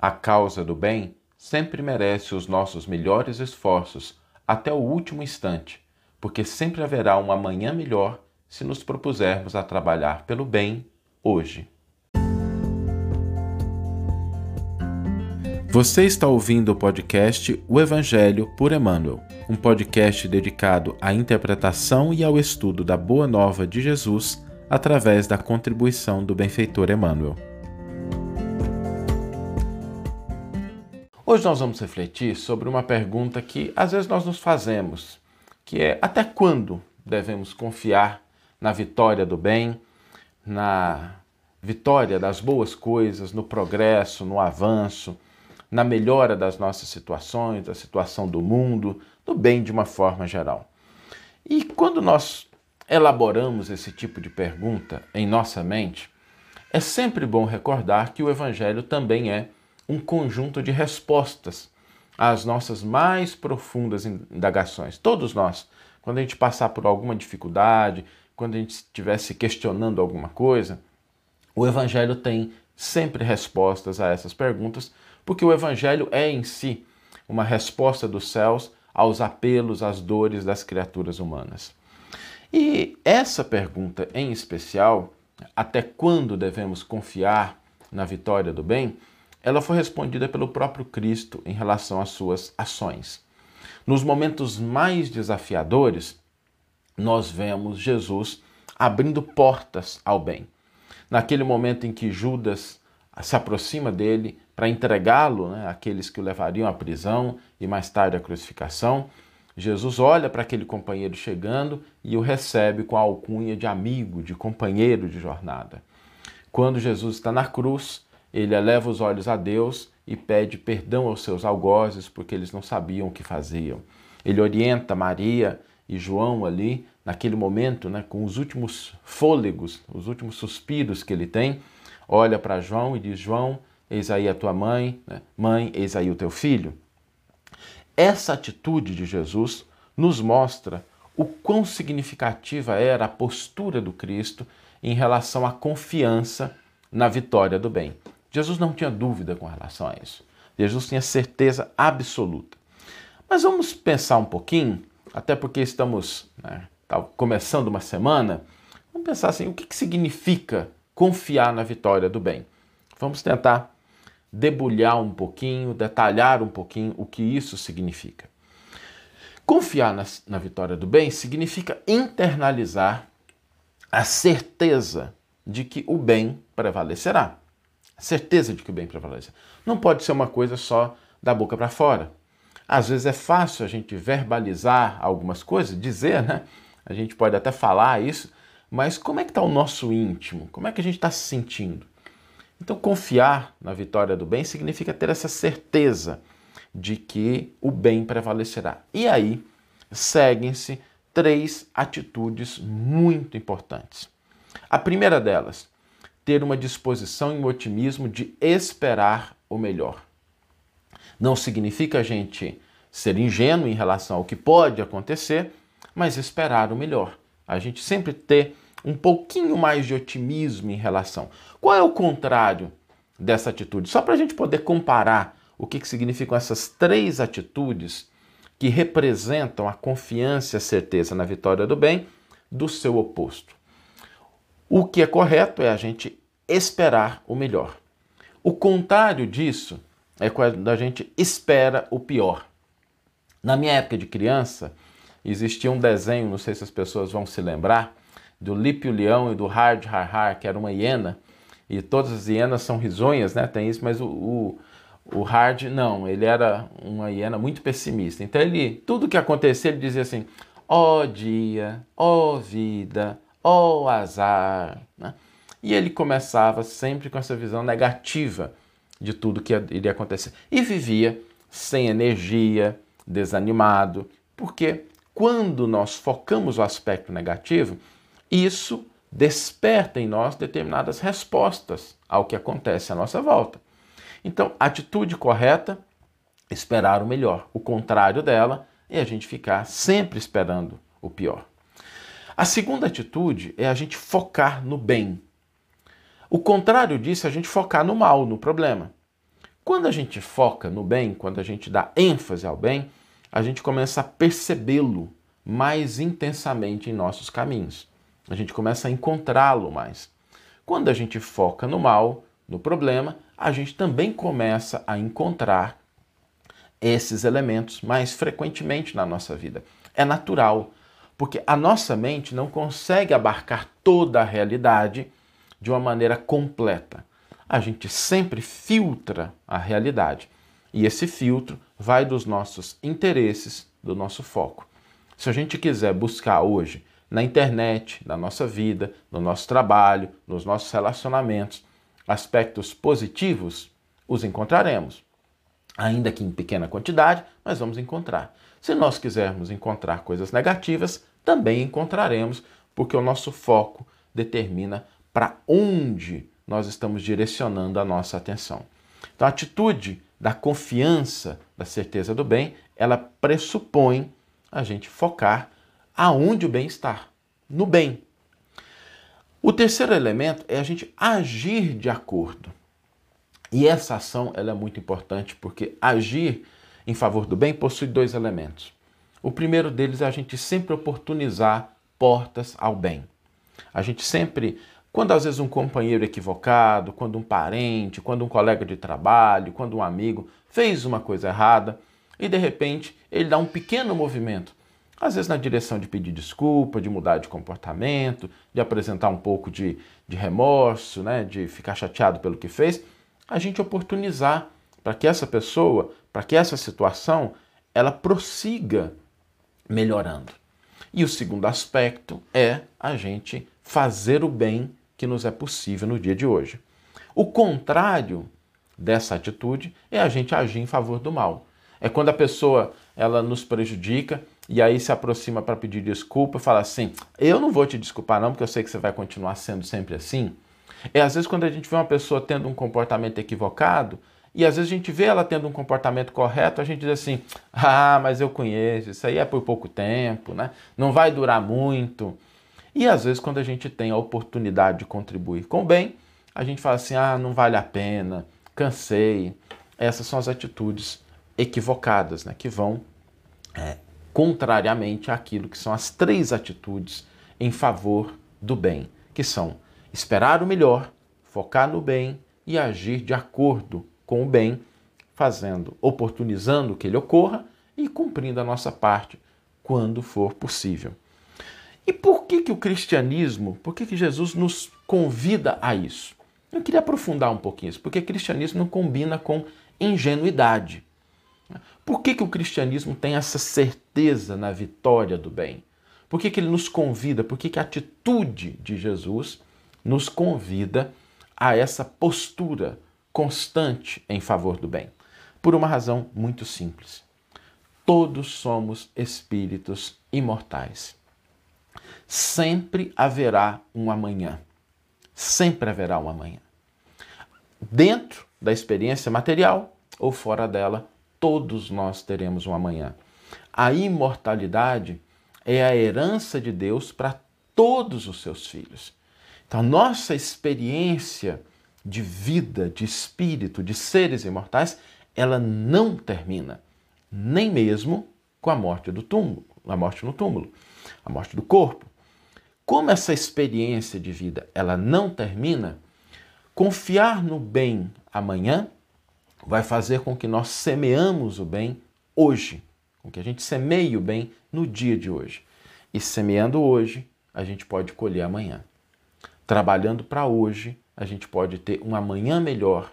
A causa do bem sempre merece os nossos melhores esforços até o último instante, porque sempre haverá um amanhã melhor se nos propusermos a trabalhar pelo bem hoje. Você está ouvindo o podcast O Evangelho por Emmanuel, um podcast dedicado à interpretação e ao estudo da Boa Nova de Jesus através da contribuição do benfeitor Emmanuel. Hoje nós vamos refletir sobre uma pergunta que às vezes nós nos fazemos, que é até quando devemos confiar na vitória do bem, na vitória das boas coisas, no progresso, no avanço, na melhora das nossas situações, da situação do mundo, do bem de uma forma geral. E quando nós elaboramos esse tipo de pergunta em nossa mente, é sempre bom recordar que o Evangelho também é um conjunto de respostas às nossas mais profundas indagações. Todos nós, quando a gente passar por alguma dificuldade, quando a gente estiver se questionando alguma coisa, o Evangelho tem sempre respostas a essas perguntas, porque o Evangelho é em si uma resposta dos céus aos apelos, às dores das criaturas humanas. E essa pergunta em especial, até quando devemos confiar na vitória do bem, ela foi respondida pelo próprio Cristo em relação às suas ações. Nos momentos mais desafiadores, nós vemos Jesus abrindo portas ao bem. Naquele momento em que Judas se aproxima dele para entregá-lo né, àqueles que o levariam à prisão e mais tarde à crucificação, Jesus olha para aquele companheiro chegando e o recebe com a alcunha de amigo, de companheiro de jornada. Quando Jesus está na cruz, ele eleva os olhos a Deus e pede perdão aos seus algozes porque eles não sabiam o que faziam. Ele orienta Maria e João ali, naquele momento, né, com os últimos fôlegos, os últimos suspiros que ele tem, olha para João e diz: João, eis aí a tua mãe, né? mãe, eis aí o teu filho. Essa atitude de Jesus nos mostra o quão significativa era a postura do Cristo em relação à confiança na vitória do bem. Jesus não tinha dúvida com relação a isso. Jesus tinha certeza absoluta. Mas vamos pensar um pouquinho, até porque estamos né, tá começando uma semana, vamos pensar assim: o que, que significa confiar na vitória do bem? Vamos tentar debulhar um pouquinho, detalhar um pouquinho o que isso significa. Confiar na, na vitória do bem significa internalizar a certeza de que o bem prevalecerá certeza de que o bem prevalece. Não pode ser uma coisa só da boca para fora. Às vezes é fácil a gente verbalizar algumas coisas, dizer, né? A gente pode até falar isso, mas como é que está o nosso íntimo? Como é que a gente está se sentindo? Então, confiar na vitória do bem significa ter essa certeza de que o bem prevalecerá. E aí seguem-se três atitudes muito importantes. A primeira delas, ter uma disposição e um otimismo de esperar o melhor. Não significa a gente ser ingênuo em relação ao que pode acontecer, mas esperar o melhor. A gente sempre ter um pouquinho mais de otimismo em relação. Qual é o contrário dessa atitude? Só para a gente poder comparar o que, que significam essas três atitudes que representam a confiança e a certeza na vitória do bem do seu oposto. O que é correto é a gente esperar o melhor. O contrário disso é quando a gente espera o pior. Na minha época de criança, existia um desenho, não sei se as pessoas vão se lembrar, do Lipe o Leão e do Hard Har Har, que era uma hiena, e todas as hienas são risonhas, né? Tem isso, mas o, o, o Hard não, ele era uma hiena muito pessimista. Então ele, tudo que acontecia, ele dizia assim: ó oh, dia, ó oh, vida, ó oh, azar. Né? E ele começava sempre com essa visão negativa de tudo que iria acontecer. E vivia sem energia, desanimado, porque quando nós focamos o aspecto negativo, isso desperta em nós determinadas respostas ao que acontece à nossa volta. Então, a atitude correta, esperar o melhor. O contrário dela é a gente ficar sempre esperando o pior. A segunda atitude é a gente focar no bem. O contrário disso é a gente focar no mal, no problema. Quando a gente foca no bem, quando a gente dá ênfase ao bem, a gente começa a percebê-lo mais intensamente em nossos caminhos. A gente começa a encontrá-lo mais. Quando a gente foca no mal, no problema, a gente também começa a encontrar esses elementos mais frequentemente na nossa vida. É natural, porque a nossa mente não consegue abarcar toda a realidade de uma maneira completa. A gente sempre filtra a realidade. E esse filtro vai dos nossos interesses, do nosso foco. Se a gente quiser buscar hoje na internet, na nossa vida, no nosso trabalho, nos nossos relacionamentos, aspectos positivos, os encontraremos. Ainda que em pequena quantidade, mas vamos encontrar. Se nós quisermos encontrar coisas negativas, também encontraremos, porque o nosso foco determina para onde nós estamos direcionando a nossa atenção. Então, a atitude da confiança, da certeza do bem, ela pressupõe a gente focar aonde o bem está, no bem. O terceiro elemento é a gente agir de acordo. E essa ação ela é muito importante porque agir em favor do bem possui dois elementos. O primeiro deles é a gente sempre oportunizar portas ao bem. A gente sempre, quando às vezes um companheiro equivocado, quando um parente, quando um colega de trabalho, quando um amigo fez uma coisa errada e de repente ele dá um pequeno movimento, às vezes na direção de pedir desculpa, de mudar de comportamento, de apresentar um pouco de, de remorso, né, de ficar chateado pelo que fez, a gente oportunizar para que essa pessoa, para que essa situação, ela prossiga melhorando. E o segundo aspecto é a gente fazer o bem que nos é possível no dia de hoje. O contrário dessa atitude é a gente agir em favor do mal. É quando a pessoa ela nos prejudica e aí se aproxima para pedir desculpa e fala assim: Eu não vou te desculpar, não, porque eu sei que você vai continuar sendo sempre assim. É às vezes quando a gente vê uma pessoa tendo um comportamento equivocado, e às vezes a gente vê ela tendo um comportamento correto, a gente diz assim: ah, mas eu conheço, isso aí é por pouco tempo, né? não vai durar muito. E às vezes, quando a gente tem a oportunidade de contribuir com o bem, a gente fala assim: ah, não vale a pena, cansei. Essas são as atitudes equivocadas, né? que vão é, contrariamente àquilo que são as três atitudes em favor do bem, que são esperar o melhor, focar no bem e agir de acordo com o bem, fazendo, oportunizando que ele ocorra e cumprindo a nossa parte quando for possível. E por que, que o cristianismo, por que, que Jesus nos convida a isso? Eu queria aprofundar um pouquinho isso, porque o cristianismo não combina com ingenuidade. Por que, que o cristianismo tem essa certeza na vitória do bem? Por que, que ele nos convida? Por que, que a atitude de Jesus nos convida a essa postura constante em favor do bem? Por uma razão muito simples. Todos somos espíritos imortais. Sempre haverá um amanhã. Sempre haverá um amanhã. Dentro da experiência material ou fora dela, todos nós teremos um amanhã. A imortalidade é a herança de Deus para todos os seus filhos. Então, nossa experiência de vida, de espírito, de seres imortais, ela não termina, nem mesmo com a morte do túmulo, a morte no túmulo, a morte do corpo. Como essa experiência de vida ela não termina, confiar no bem amanhã vai fazer com que nós semeamos o bem hoje, com que a gente semeie o bem no dia de hoje. E semeando hoje, a gente pode colher amanhã. Trabalhando para hoje, a gente pode ter um amanhã melhor.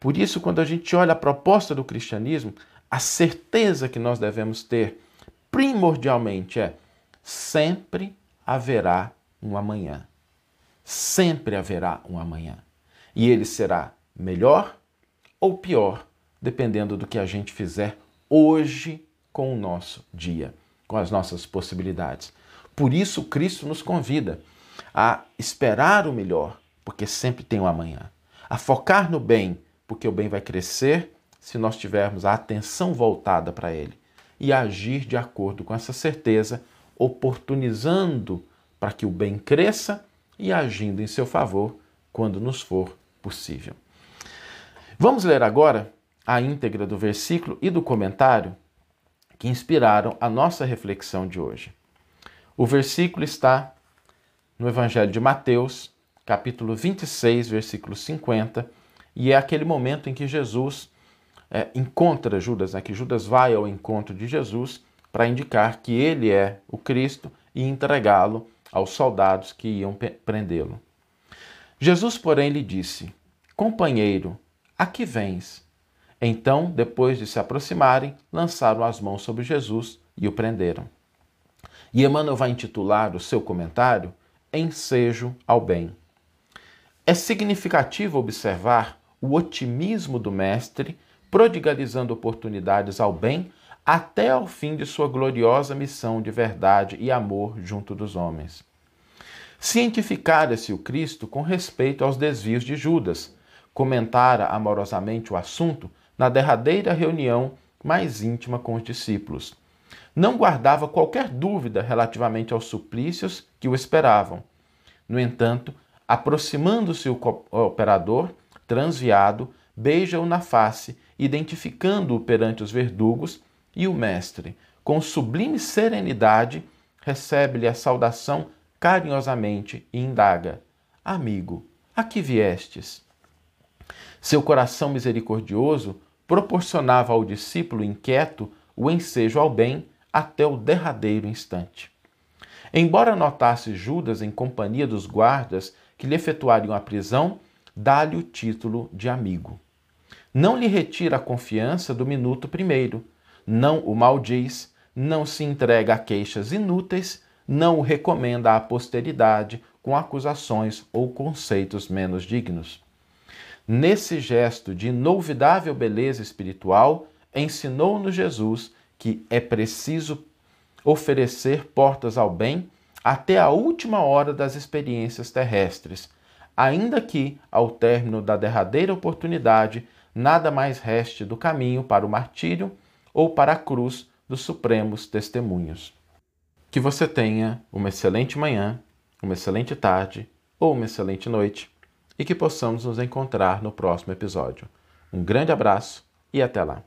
Por isso, quando a gente olha a proposta do cristianismo, a certeza que nós devemos ter, primordialmente, é sempre haverá um amanhã. Sempre haverá um amanhã. E ele será melhor ou pior, dependendo do que a gente fizer hoje com o nosso dia, com as nossas possibilidades. Por isso, Cristo nos convida a esperar o melhor, porque sempre tem um amanhã. A focar no bem, porque o bem vai crescer se nós tivermos a atenção voltada para ele. E agir de acordo com essa certeza, oportunizando para que o bem cresça e agindo em seu favor quando nos for possível. Vamos ler agora a íntegra do versículo e do comentário que inspiraram a nossa reflexão de hoje. O versículo está no Evangelho de Mateus, capítulo 26, versículo 50, e é aquele momento em que Jesus é, encontra Judas, né, que Judas vai ao encontro de Jesus para indicar que ele é o Cristo e entregá-lo aos soldados que iam prendê-lo. Jesus, porém, lhe disse: Companheiro, a que vens? Então, depois de se aproximarem, lançaram as mãos sobre Jesus e o prenderam. E Emmanuel vai intitular o seu comentário Ensejo ao Bem. É significativo observar o otimismo do Mestre, prodigalizando oportunidades ao bem até ao fim de sua gloriosa missão de verdade e amor junto dos homens. Cientificara-se o Cristo com respeito aos desvios de Judas, comentara amorosamente o assunto na derradeira reunião mais íntima com os discípulos. Não guardava qualquer dúvida relativamente aos suplícios que o esperavam. No entanto, aproximando-se o operador, transviado, beija-o na face, identificando-o perante os verdugos, e o mestre, com sublime serenidade, recebe-lhe a saudação carinhosamente e indaga: Amigo, a que viestes? Seu coração misericordioso proporcionava ao discípulo inquieto o ensejo ao bem até o derradeiro instante. Embora notasse Judas em companhia dos guardas que lhe efetuariam a prisão, dá-lhe o título de amigo. Não lhe retira a confiança do minuto primeiro, não o maldiz, não se entrega a queixas inúteis, não o recomenda à posteridade com acusações ou conceitos menos dignos. Nesse gesto de inolvidável beleza espiritual, ensinou-nos Jesus que é preciso oferecer portas ao bem até a última hora das experiências terrestres, ainda que, ao término da derradeira oportunidade, nada mais reste do caminho para o martírio ou para a cruz dos supremos testemunhos. Que você tenha uma excelente manhã, uma excelente tarde ou uma excelente noite e que possamos nos encontrar no próximo episódio. Um grande abraço e até lá!